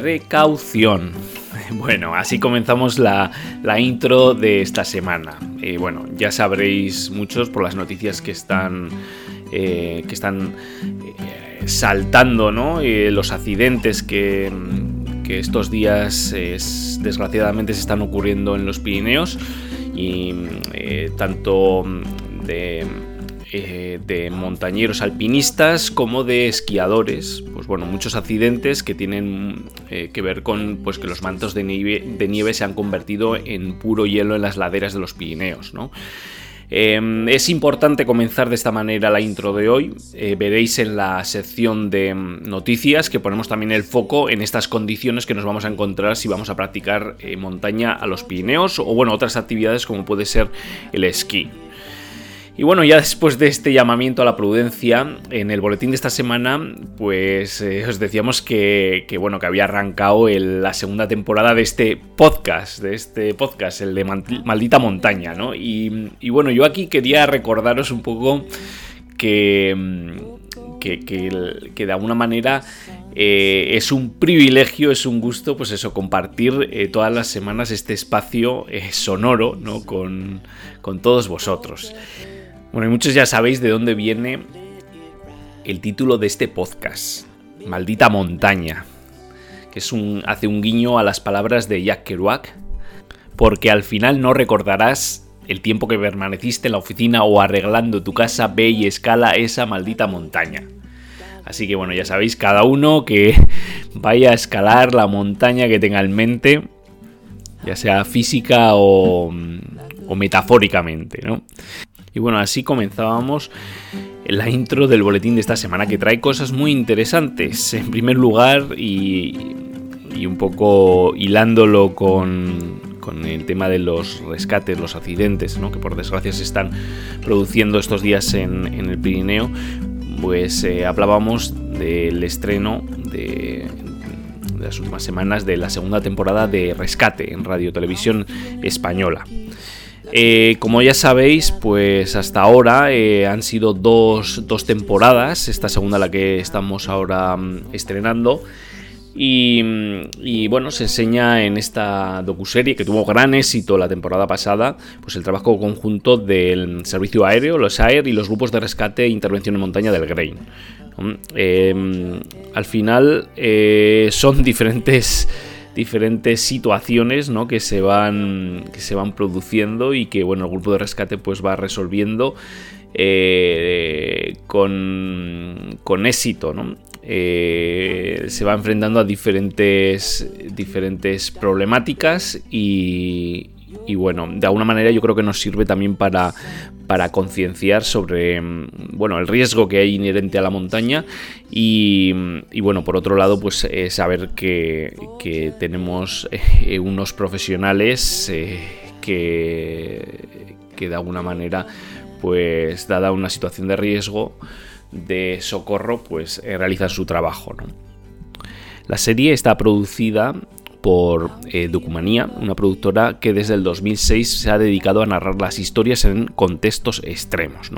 Precaución. Bueno, así comenzamos la, la intro de esta semana. Eh, bueno, ya sabréis muchos por las noticias que están, eh, que están eh, saltando, ¿no? Eh, los accidentes que, que estos días es- desgraciadamente se están ocurriendo en los Pirineos y tanto de, eh, de montañeros alpinistas como de esquiadores. Pues bueno, muchos accidentes que tienen eh, que ver con pues, que los mantos de nieve, se han convertido en puro hielo en las laderas de los Pirineos. Eh, es importante comenzar de esta manera la intro de hoy. Eh, veréis en la sección de mm, noticias que ponemos también el foco en estas condiciones que nos vamos a encontrar si vamos a practicar montaña a los Pirineos o bueno, otras actividades como puede ser el esquí. Y bueno, ya después de este llamamiento a la prudencia, en el boletín de esta semana, pues eh, os decíamos que, bueno, que había arrancado la segunda temporada de este podcast, de este podcast, el de Maldita Montaña, ¿no? Y, bueno, yo aquí quería recordaros un poco que, que, que que de alguna manera eh, es un privilegio, es un gusto, pues eso, compartir eh, todas las semanas este espacio sonoro, ¿no? Con, con todos vosotros. Bueno, y muchos ya sabéis de dónde viene el título de este podcast, Maldita Montaña, que es un, hace un guiño a las palabras de Jack Kerouac, porque al final no recordarás el tiempo que permaneciste en la oficina o arreglando tu casa, ve y escala esa maldita montaña. Así que bueno, ya sabéis, cada uno que vaya a escalar la montaña que tenga en mente, ya sea física o, o metafóricamente, ¿no? Y bueno, así comenzábamos la intro del boletín de esta semana que trae cosas muy interesantes. En primer lugar, y, y un poco hilándolo con, con el tema de los rescates, los accidentes, ¿no? que por desgracia se están produciendo estos días en, en el Pirineo, pues eh, hablábamos del estreno de, de las últimas semanas de la segunda temporada de Rescate en Radio Televisión Española. Eh, como ya sabéis, pues hasta ahora eh, han sido dos, dos temporadas, esta segunda la que estamos ahora mm, estrenando. Y, mm, y, bueno, se enseña en esta docuserie que tuvo gran éxito la temporada pasada, pues el trabajo conjunto del servicio aéreo, los AER y los grupos de rescate e intervención en montaña del Grain. Eh, al final eh, son diferentes diferentes situaciones ¿no? que, se van, que se van produciendo y que bueno, el grupo de rescate pues va resolviendo eh, con, con éxito. ¿no? Eh, se va enfrentando a diferentes, diferentes problemáticas y, y bueno, de alguna manera yo creo que nos sirve también para, para concienciar sobre mm, bueno, el riesgo que hay inherente a la montaña y, y bueno, por otro lado, pues eh, saber que, tenemos eh, unos profesionales eh, que, que de alguna manera, pues dada una situación de riesgo, de socorro, pues realizan su trabajo. La serie está producida por eh, una productora que desde el 2006 se ha dedicado a narrar las historias en contextos extremos.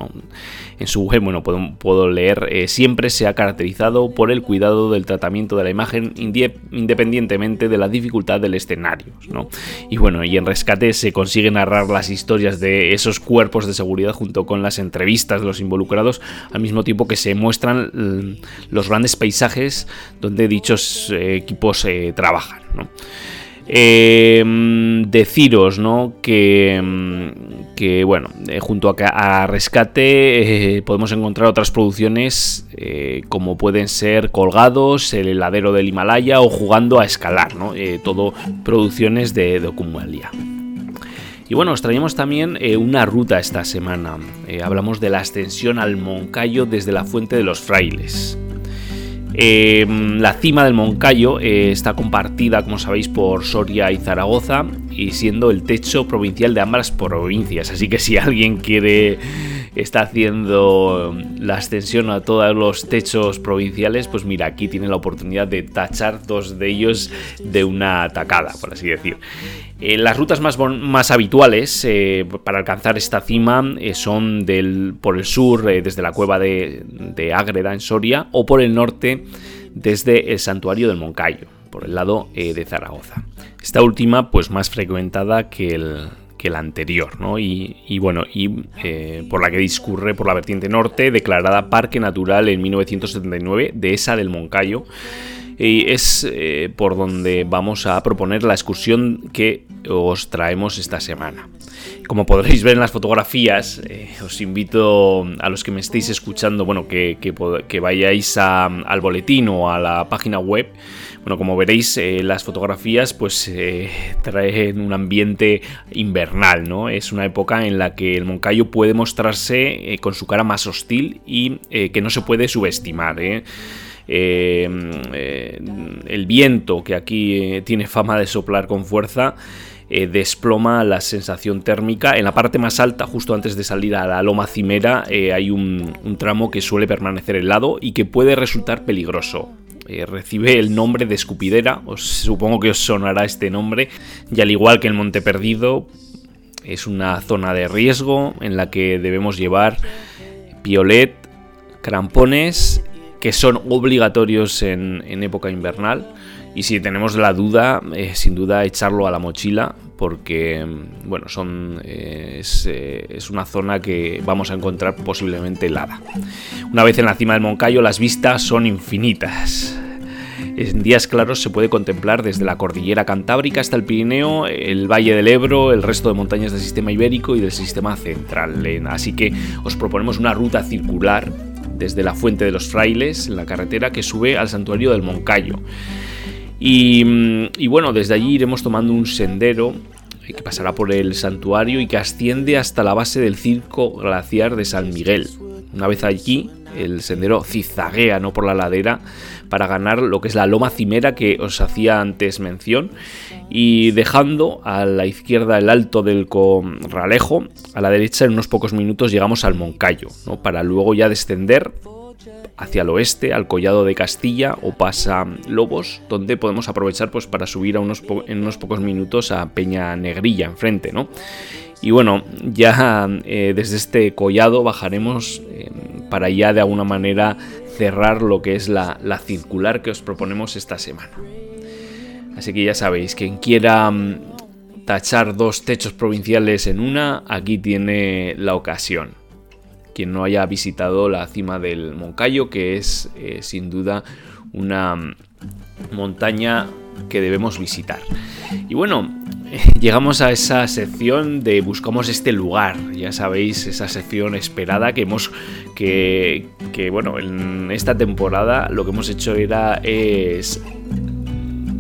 En su bueno, puedo, leer, eh, siempre se ha caracterizado por el cuidado del tratamiento de la imagen independientemente de la dificultad del escenario. Y bueno, y en Rescate se consigue narrar las historias de esos cuerpos de seguridad junto con las entrevistas de los involucrados, al mismo tiempo que se muestran mm, los grandes paisajes donde dichos eh, equipos trabajan. Em, deciros ¿no? que, mm, que bueno, eh, junto a, Rescate eh, podemos encontrar otras producciones eh, como pueden ser Colgados, El heladero del Himalaya o Jugando a escalar, ¿no? todo producciones de Documalia. Y bueno, os traemos también una ruta esta semana. hablamos de la ascensión al Moncayo desde la Fuente de los Frailes. Em, la cima del Moncayo eh, está compartida, como sabéis, por Soria y Zaragoza, y siendo el techo provincial de ambas provincias. Así que si alguien quiere está haciendo la extensión a todos los techos provinciales, pues mira, aquí tiene la oportunidad de tachar dos de ellos de una tacada, por así decir. Eh, las rutas más, más habituales eh, para alcanzar esta cima eh, son del, por el sur, desde la cueva de, de Ágreda en Soria, o por el norte, desde el santuario del Moncayo, por el lado de Zaragoza. Esta última, pues más frecuentada que el, que la anterior, ¿no? Y, bueno, y por la que discurre por la vertiente norte, declarada Parque Natural en 1979 de esa del Moncayo y es eh, por donde vamos a proponer la excursión que os traemos esta semana. Como podréis ver en las fotografías, eh, os invito a los que me estéis escuchando, bueno, que, que, vayáis al boletín o a la página web. Bueno, como veréis, eh, las fotografías pues traen un ambiente invernal, ¿no? Es una época en la que el Moncayo puede mostrarse con su cara más hostil y que no se puede subestimar, ¿eh? Eh, el viento que aquí eh, tiene fama de soplar con fuerza. Eh, desploma la sensación térmica. En la parte más alta, justo antes de salir a la loma cimera, hay un, tramo que suele permanecer helado y que puede resultar peligroso. Recibe el nombre de escupidera, os, supongo que os sonará este nombre, y al igual que el Monte Perdido, es una zona de riesgo en la que debemos llevar piolet, crampones que son obligatorios en, época invernal. Y si tenemos la duda, eh, sin duda echarlo a la mochila, porque bueno, son, eh, eh, es, una zona que vamos a encontrar posiblemente helada. Una vez en la cima del Moncayo, las vistas son infinitas. En días claros se puede contemplar desde la cordillera cantábrica hasta el Pirineo, el Valle del Ebro, el resto de montañas del sistema ibérico y del sistema central. Así que os proponemos una ruta circular desde la Fuente de los Frailes, en la carretera que sube al santuario del Moncayo. Y, bueno, desde allí iremos tomando un sendero que pasará por el santuario y que asciende hasta la base del circo glaciar de San Miguel. Una vez allí, el sendero cizaguea ¿no? por la ladera para ganar lo que es la loma cimera que os hacía antes mención y dejando a la izquierda el alto del Corralejo, a la derecha en unos pocos minutos llegamos al Moncayo, ¿no? para luego ya descender hacia el oeste, al Collado de Castilla o pasa Lobos, donde podemos aprovechar pues, para subir a unos en unos pocos minutos a Peña Negrilla enfrente, ¿no? Y bueno, ya eh, desde este collado bajaremos eh, para ya de alguna manera cerrar lo que es la, circular que os proponemos esta semana. Así que ya sabéis, quien quiera mm, tachar dos techos provinciales en una, aquí tiene la ocasión. Quien no haya visitado la cima del Moncayo, que es eh, sin duda una mm, montaña que debemos visitar. Y bueno, llegamos a esa sección de buscamos este lugar, ya sabéis, esa sección esperada que hemos, que, que bueno, en esta temporada lo que hemos hecho era es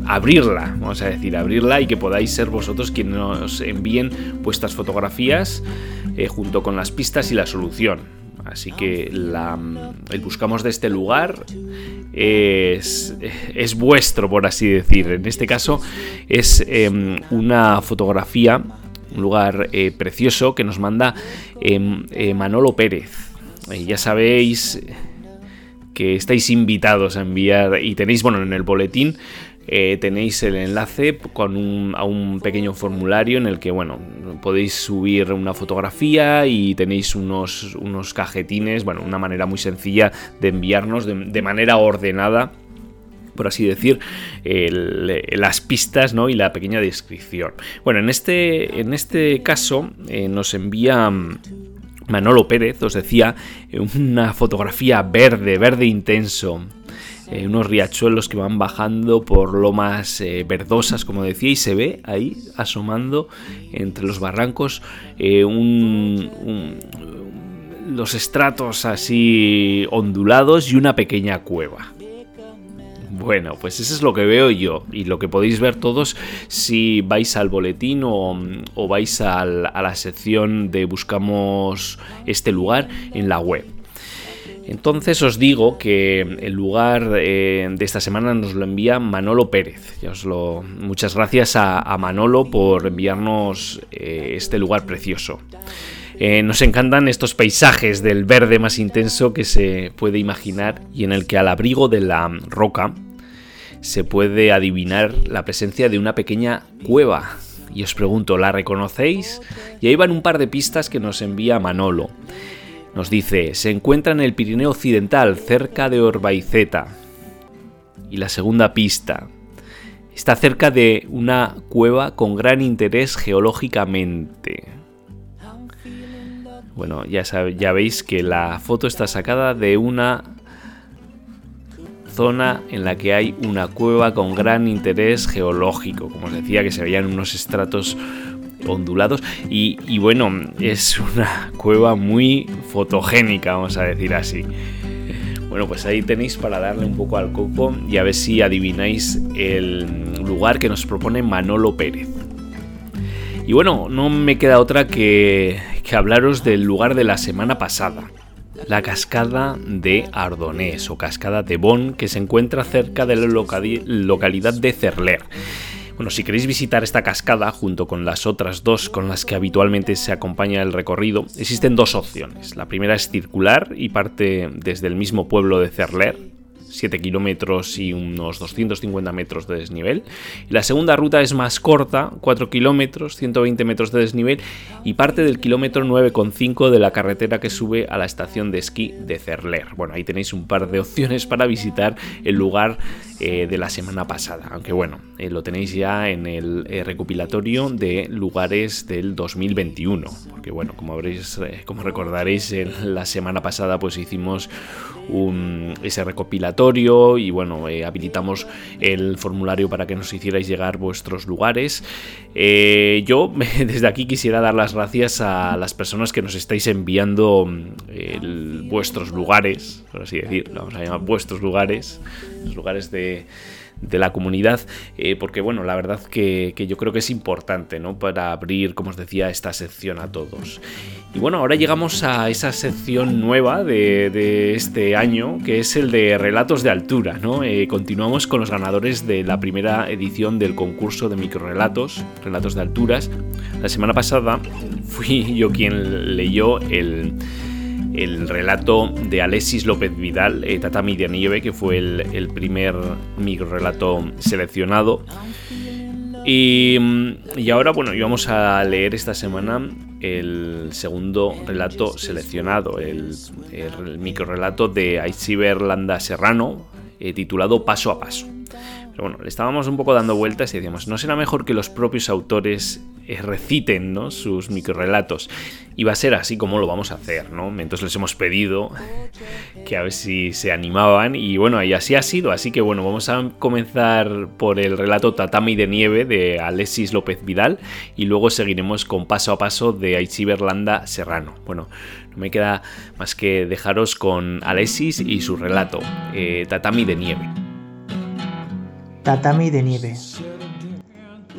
abrirla, vamos a decir, abrirla y que podáis ser vosotros quienes nos envíen vuestras fotografías eh, junto con las pistas y la solución. Así que el buscamos de este lugar es, es, vuestro, por así decir. En este caso es em, una fotografía, un lugar eh, precioso que nos manda em, eh, Manolo Pérez. ya sabéis que estáis invitados a enviar y tenéis, bueno, en el boletín eh, tenéis el enlace con a un pequeño formulario en el que bueno, podéis subir una fotografía y tenéis unos, unos cajetines, bueno, una manera muy sencilla de enviarnos de, manera ordenada por así decir, las pistas ¿no? y la pequeña descripción. Bueno, en este, en este caso eh, nos envía Manolo Pérez, os decía, una fotografía verde, verde intenso, eh, unos riachuelos que van bajando por lomas eh, verdosas, como decía, y se ve ahí asomando entre los barrancos eh, los estratos así ondulados y una pequeña cueva. Bueno, pues eso es lo que veo yo y lo que podéis ver todos si vais al boletín o, vais a la sección de buscamos este lugar en la web. Entonces os digo que el lugar eh, de esta semana nos lo envía Manolo Pérez. os lo, muchas gracias a, Manolo por enviarnos eh, este lugar precioso. Eh, nos encantan estos paisajes del verde más intenso que se puede imaginar y en el que al abrigo de la roca se puede adivinar la presencia de una pequeña cueva. Y os pregunto, ¿la reconocéis? Y ahí van un par de pistas que nos envía Manolo. Nos dice, se encuentra en el Pirineo Occidental, cerca de Orbaiceta. Y la segunda pista, está cerca de una cueva con gran interés geológicamente. Bueno, ya, ya veis que la foto está sacada de una zona en la que hay una cueva con gran interés geológico. Como os decía, que se veían unos estratos ondulados y, bueno, es una cueva muy fotogénica, vamos a decir así. Bueno, pues ahí tenéis para darle un poco al coco y a ver si adivináis el lugar que nos propone Manolo Pérez. Y bueno, no me queda otra que, que hablaros del lugar de la semana pasada, la cascada de Ardonés o cascada de Bon, que se encuentra cerca de la localidad de Cerler. Bueno, si queréis visitar esta cascada junto con las otras dos con las que habitualmente se acompaña el recorrido, existen dos opciones. La primera es circular y parte desde el mismo pueblo de Cerler, 7 kilómetros y unos 250 metros de desnivel. la segunda ruta es más corta, 4 kilómetros, 120 metros de desnivel y parte del kilómetro 9,5 de la carretera que sube a la estación de esquí de Cerler. Bueno, ahí tenéis un par de opciones para visitar el lugar eh, de la semana pasada, aunque bueno, eh, lo tenéis ya en el eh, recopilatorio de lugares del 2021, porque bueno, como habréis, como recordaréis, la semana pasada pues hicimos ese recopilatorio y bueno, eh, habilitamos el formulario para que nos hicierais llegar vuestros lugares. Eh, yo desde aquí quisiera dar las gracias a las personas que nos estáis enviando mm, vuestros lugares, por así decir, vamos a llamar vuestros lugares, los lugares de de la comunidad, eh, porque bueno, la verdad que, yo creo que es importante, ¿no? Para abrir, como os decía, esta sección a todos. Y bueno, ahora llegamos a esa sección nueva de, este año, que es el de relatos de altura, ¿no? Eh, continuamos con los ganadores de la primera edición del concurso de microrelatos, relatos de alturas. La semana pasada fui yo quien leyó el el relato de Alexis López Vidal, eh, Tatami de Nieve, que fue el, primer micro relato seleccionado. Y, y, ahora, bueno, íbamos a leer esta semana el segundo relato seleccionado, el, el de Aichiber Landa Serrano, eh, titulado Paso a Paso. Pero bueno, le estábamos un poco dando vueltas y decíamos, ¿no será mejor que los propios autores reciten ¿no? sus microrelatos? Y va a ser así como lo vamos a hacer, ¿no? Entonces les hemos pedido que a ver si se animaban y bueno, y así ha sido. Así que bueno, vamos a comenzar por el relato Tatami de Nieve de Alexis López Vidal y luego seguiremos con Paso a Paso de Aichi Berlanda Serrano. Bueno, no me queda más que dejaros con Alexis y su relato, eh, Tatami de Nieve. Tatami de nieve.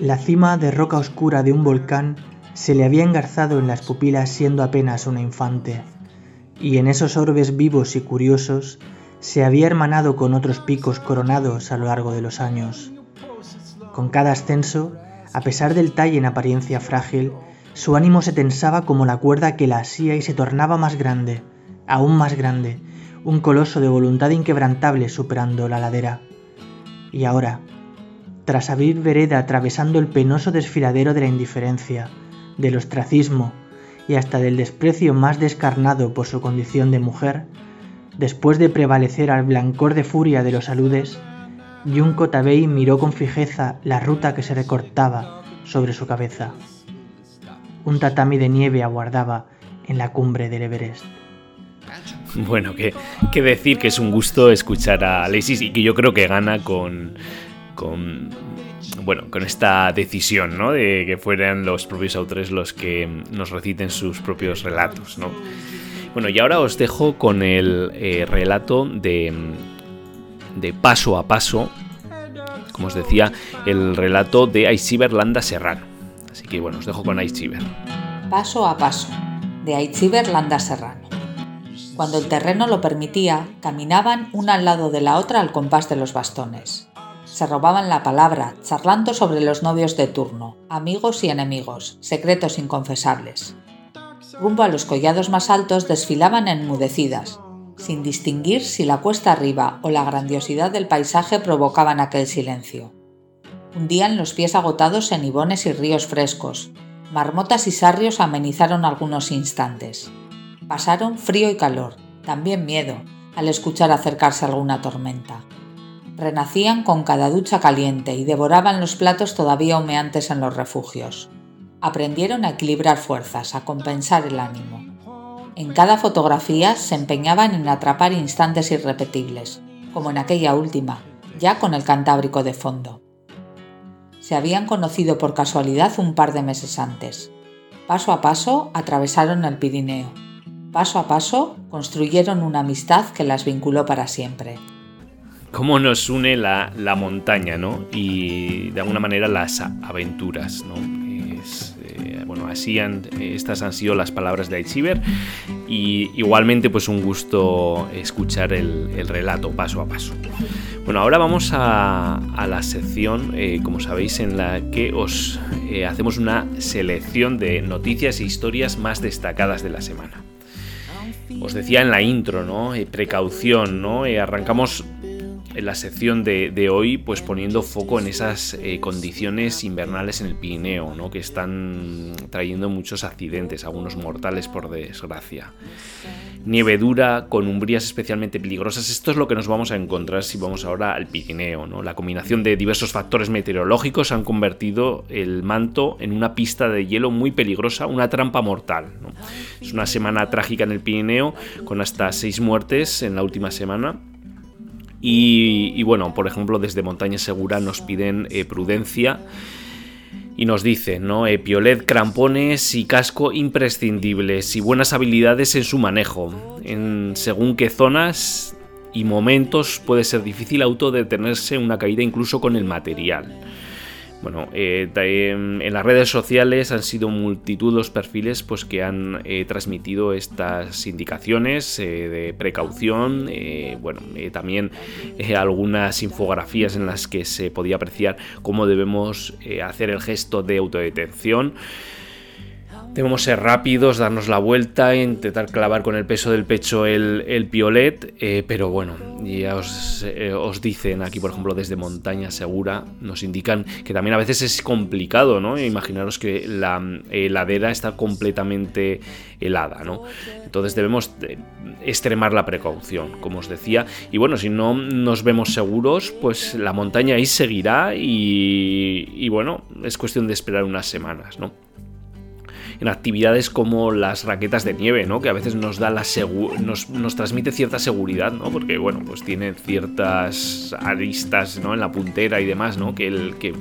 La cima de roca oscura de un volcán se le había engarzado en las pupilas siendo apenas una infante, y en esos orbes vivos y curiosos se había hermanado con otros picos coronados a lo largo de los años. Con cada ascenso, a pesar del talle en apariencia frágil, su ánimo se tensaba como la cuerda que la asía y se tornaba más grande, aún más grande, un coloso de voluntad inquebrantable superando la ladera. Y ahora, tras abrir vereda atravesando el penoso desfiladero de la indiferencia, del ostracismo y hasta del desprecio más descarnado por su condición de mujer, después de prevalecer al blancor de furia de los aludes, Junko Tabei miró con fijeza la ruta que se recortaba sobre su cabeza. Un tatami de nieve aguardaba en la cumbre del Everest. Bueno, que, decir que es un gusto escuchar a Alexis y que yo creo que gana con, con bueno, con esta decisión, ¿no? De que fueran los propios autores los que nos reciten sus propios relatos, ¿no? Bueno, y ahora os dejo con el eh, relato de, de paso a paso, como os decía, el relato de Aichiber Landa Serrano. Así que bueno, os dejo con Aichiber. Paso a paso, de Aichiber Landa Serrano. Cuando el terreno lo permitía, caminaban una al lado de la otra al compás de los bastones. Se robaban la palabra, charlando sobre los novios de turno, amigos y enemigos, secretos inconfesables. Rumbo a los collados más altos desfilaban enmudecidas, sin distinguir si la cuesta arriba o la grandiosidad del paisaje provocaban aquel silencio. Hundían los pies agotados en ibones y ríos frescos. Marmotas y sarrios amenizaron algunos instantes. Pasaron frío y calor, también miedo, al escuchar acercarse alguna tormenta. Renacían con cada ducha caliente y devoraban los platos todavía humeantes en los refugios. Aprendieron a equilibrar fuerzas, a compensar el ánimo. En cada fotografía se empeñaban en atrapar instantes irrepetibles, como en aquella última, ya con el Cantábrico de fondo. Se habían conocido por casualidad un par de meses antes. Paso a paso atravesaron el Pirineo Paso a paso construyeron una amistad que las vinculó para siempre. Cómo nos une la, montaña, ¿no? Y de alguna manera las aventuras, ¿no? Eh, bueno, así han, estas han sido las palabras de Aichiver y igualmente pues un gusto escuchar el, relato paso a paso. Bueno, ahora vamos a, la sección, eh, como sabéis, en la que os eh, hacemos una selección de noticias e historias más destacadas de la semana os decía en la intro, ¿no? Precaución, ¿no? Arrancamos la sección de, hoy pues poniendo foco en esas eh, condiciones invernales en el Pirineo, ¿no? que están trayendo muchos accidentes, algunos mortales por desgracia. Nieve dura, con umbrías especialmente peligrosas, esto es lo que nos vamos a encontrar si vamos ahora al Pirineo. La combinación de diversos factores meteorológicos han convertido el manto en una pista de hielo muy peligrosa, una trampa mortal. Es una semana trágica en el Pirineo, con hasta seis muertes en la última semana y, bueno, por ejemplo, desde Montaña Segura nos piden eh, prudencia y nos dicen, ¿no? Eh, piolet, crampones y casco imprescindibles y buenas habilidades en su manejo. En según qué zonas y momentos puede ser difícil autodetenerse una caída incluso con el material. Bueno, eh, en las redes sociales han sido multitud los perfiles pues, que han eh, transmitido estas indicaciones eh, de precaución. bueno, también algunas infografías en las que se podía apreciar cómo debemos hacer el gesto de autodetención. Debemos ser rápidos, darnos la vuelta, intentar clavar con el peso del pecho el, piolet, eh, pero bueno, ya eh, os, dicen aquí, por ejemplo, desde Montaña Segura, nos indican que también a veces es complicado, ¿no? Imaginaros que la heladera está completamente helada, ¿no? Entonces debemos extremar la precaución, como os decía, y bueno, si no nos vemos seguros, pues la montaña ahí seguirá y, y bueno, es cuestión de esperar unas semanas, ¿no? En actividades como las raquetas de nieve, ¿no? Que a veces nos da la nos, nos transmite cierta seguridad, ¿no? Porque, bueno, pues tiene ciertas aristas, ¿no? En la puntera y demás, ¿no? Que, el, que,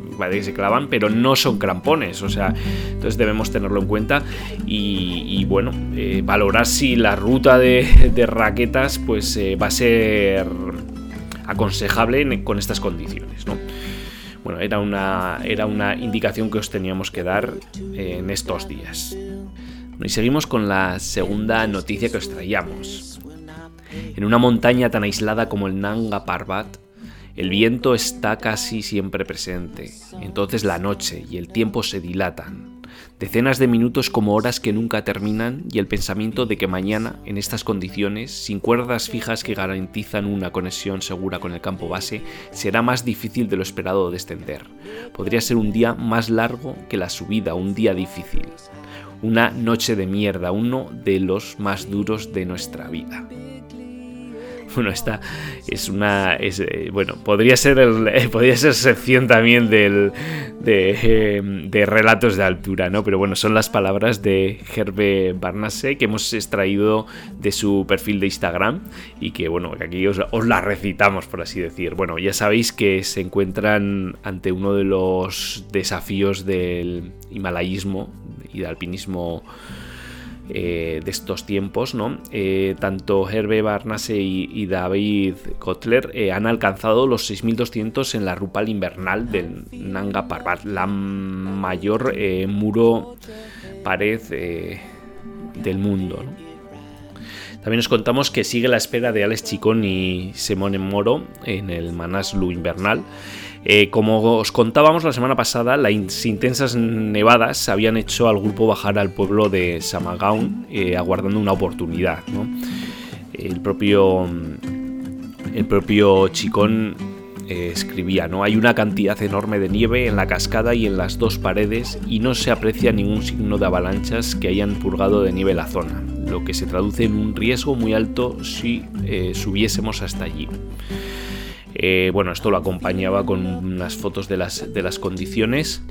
se clavan, pero no son crampones, o sea, entonces debemos tenerlo en cuenta y, bueno, eh, valorar si la ruta de, raquetas, pues eh, va a ser aconsejable con estas condiciones, ¿no? Bueno, era una, era una indicación que os teníamos que dar en estos días. y seguimos con la segunda noticia que os traíamos. En una montaña tan aislada como el Nanga Parbat, el viento está casi siempre presente. Entonces la noche y el tiempo se dilatan. Decenas de minutos como horas que nunca terminan y el pensamiento de que mañana, en estas condiciones, sin cuerdas fijas que garantizan una conexión segura con el campo base, será más difícil de lo esperado descender. Podría ser un día más largo que la subida, un día difícil. Una noche de mierda, uno de los más duros de nuestra vida. Bueno, esta es una. Eh, bueno, podría ser, el, podría ser sección también del, de, de, relatos de altura, ¿no? Pero bueno, son las palabras de Herbe Barnase que hemos extraído de su perfil de Instagram y que, bueno, aquí os, os recitamos, por así decir. Bueno, ya sabéis que se encuentran ante uno de los desafíos del himalayismo y del alpinismo eh, de estos tiempos, ¿no? Eh, tanto Herbe Barnase y, David Kotler eh, han alcanzado los 6.200 en la Rupal invernal del Nanga Parbat, la mayor muro pared del mundo. También os contamos que sigue la espera de Alex Chicón y Simone Moro en el Manaslu invernal. Eh, como os contábamos la semana pasada, las intensas nevadas habían hecho al grupo bajar al pueblo de Samagaun eh, aguardando una oportunidad. El propio, el propio Chicón eh, escribía, ¿no? Hay una cantidad enorme de nieve en la cascada y en las dos paredes y no se aprecia ningún signo de avalanchas que hayan purgado de nieve la zona, lo que se traduce en un riesgo muy alto si subiésemos hasta allí. Eh, bueno, esto lo acompañaba con unas fotos de las, de las condiciones.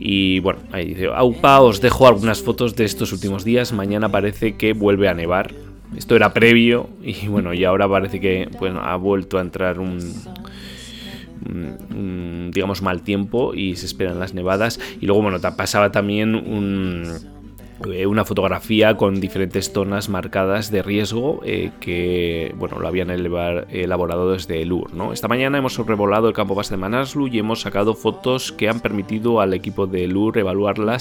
Y bueno, ahí dice, Aupa, os dejo algunas fotos de estos últimos días. Mañana parece que vuelve a nevar. Esto era previo y bueno, y ahora parece que bueno, ha vuelto a entrar un, digamos, mal tiempo y se esperan las nevadas. Y luego, bueno, pasaba también un una fotografía con diferentes zonas marcadas de riesgo eh, que bueno, lo habían elaborado desde el UR. Esta mañana hemos sobrevolado el campo base de Manaslu y hemos sacado fotos que han permitido al equipo de UR evaluar la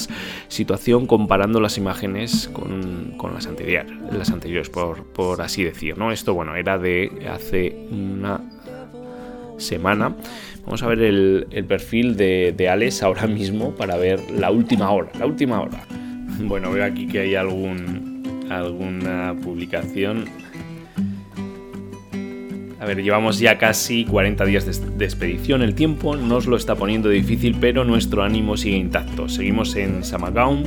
situación comparando las imágenes con, las anteriores, las anteriores por, por, así decir. ¿no? Esto bueno, era de hace una semana. Vamos a ver el, perfil de, de Alex ahora mismo para ver la última hora. La última hora. Bueno, veo aquí que hay algún, alguna publicación. A ver, llevamos ya casi 40 días de, expedición. El tiempo nos lo está poniendo difícil, pero nuestro ánimo sigue intacto. Seguimos en Samagaun,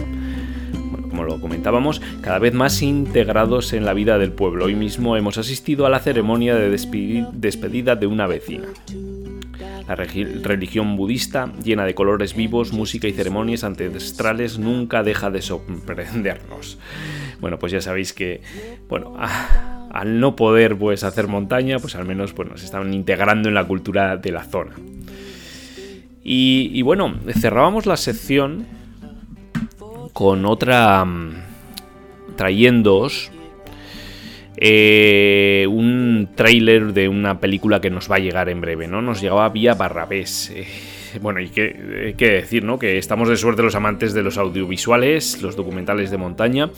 bueno, como lo comentábamos, cada vez más integrados en la vida del pueblo. Hoy mismo hemos asistido a la ceremonia de despedida de una vecina. La religión budista, llena de colores vivos, música y ceremonias ancestrales, nunca deja de sorprendernos. Bueno, pues ya sabéis que, bueno, al no poder pues, hacer montaña, pues al menos pues, nos estaban integrando en la cultura de la zona. Y, y bueno, cerrábamos la sección con otra... Mm, trayéndoos eh, un tráiler de una película que nos va a llegar en breve, ¿no? Nos llegaba vía Barrabés. Eh, bueno, y qué, decir, ¿no? Que estamos de suerte los amantes de los audiovisuales, los documentales de montaña.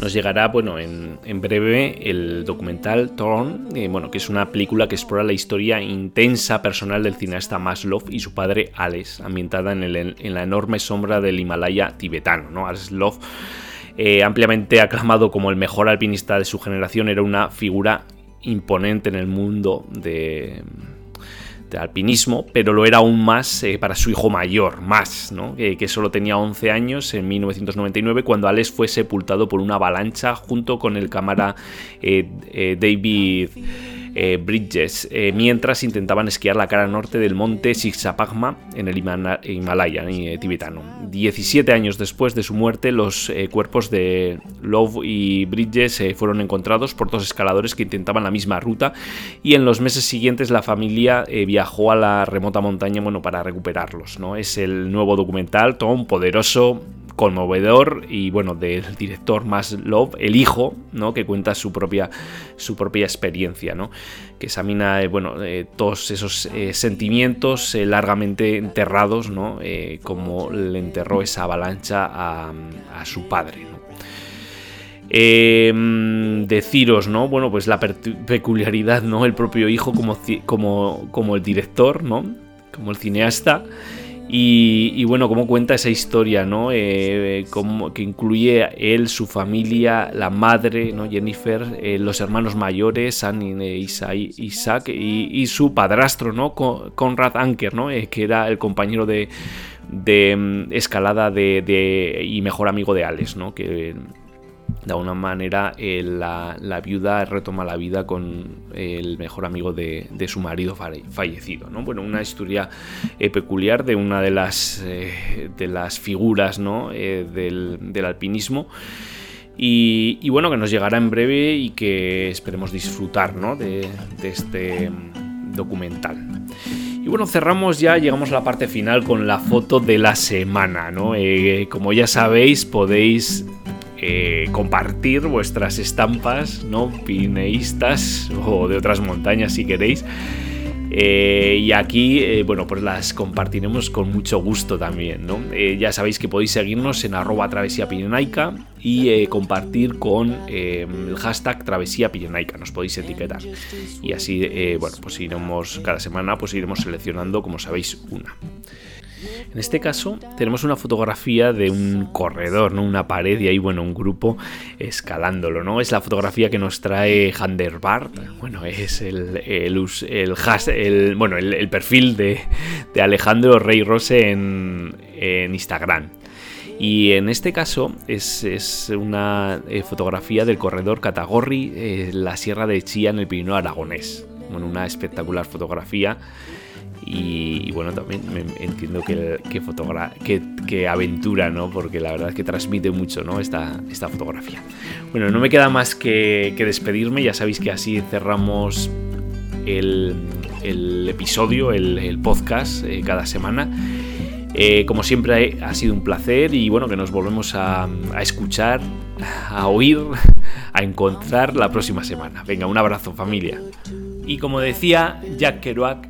Nos llegará, bueno, en, breve el documental Thorn, eh, bueno, que es una película que explora la historia intensa personal del cineasta Maslow y su padre Alex, ambientada en, en la enorme sombra del Himalaya tibetano, ¿no? Alex eh, ampliamente aclamado como el mejor alpinista de su generación, era una figura imponente en el mundo de, alpinismo, pero lo era aún más eh, para su hijo mayor, más, que, solo tenía 11 años en 1999 cuando Alex fue sepultado por una avalancha junto con el cámara eh, David. Eh, Bridges, eh, mientras intentaban esquiar la cara norte del monte Sixapagma en el Himalaya eh, tibetano. 17 años después de su muerte, los cuerpos de Love y Bridges fueron encontrados por dos escaladores que intentaban la misma ruta y en los meses siguientes la familia viajó a la remota montaña bueno, para recuperarlos. ¿no? Es el nuevo documental, Tom, poderoso, conmovedor y bueno, del director más Love, el hijo, ¿no? que cuenta su propia, su propia experiencia, ¿no? que examina eh, bueno, eh, todos esos eh, sentimientos largamente enterrados, ¿no? como le enterró esa avalancha a, su padre. deciros, ¿no? Bueno, pues la peculiaridad, ¿no? El propio hijo como, como, como el director, ¿no? Como el cineasta Y, bueno, cómo cuenta esa historia, ¿no? Eh, que incluye él, su familia, la madre, ¿no? Jennifer, eh, los hermanos mayores, San Isaac y, su padrastro, ¿no? Conrad Anker, ¿no? Eh, que era el compañero de, mm, escalada de, y mejor amigo de Alex, ¿no? Que de alguna manera eh, la, viuda retoma la vida con el mejor amigo de, su marido fallecido. ¿no? Bueno, una historia eh, peculiar de una de las, eh, de las figuras del, alpinismo. Y, bueno, que nos llegará en breve y que esperemos disfrutar de, este documental. Y bueno, cerramos ya, llegamos a la parte final con la foto de la semana, como ya sabéis, podéis eh, compartir vuestras estampas, ¿no? Pineístas o de otras montañas si queréis. Eh, y aquí, eh, bueno, pues las compartiremos con mucho gusto también, ¿no? ya sabéis que podéis seguirnos en arroba travesía pirenaica y compartir con el hashtag travesía pirenaica, nos podéis etiquetar. Y así, bueno, pues iremos cada semana, pues iremos seleccionando, como sabéis, una. En este caso tenemos una fotografía de un corredor, ¿no? Una pared y ahí, bueno, un grupo escalándolo, ¿no? Es la fotografía que nos trae Handerbart. Bueno, es el, el, el, bueno, el, perfil de, Alejandro Rey Rose en, Instagram. Y en este caso es, una eh, fotografía del corredor Catagorri, eh, la Sierra de Chía en el Pirineo Aragonés. Bueno, una espectacular fotografía y, bueno, también entiendo que, que, que, aventura, ¿no? Porque la verdad es que transmite mucho, ¿no? Esta, esta fotografía. Bueno, no me queda más que, despedirme. Ya sabéis que así cerramos el, episodio, el, podcast eh, cada semana. Eh, como siempre ha sido un placer y bueno, que nos volvemos a escuchar, a oír, a encontrar la próxima semana. Venga, un abrazo familia. Y como decía Jack Kerouac,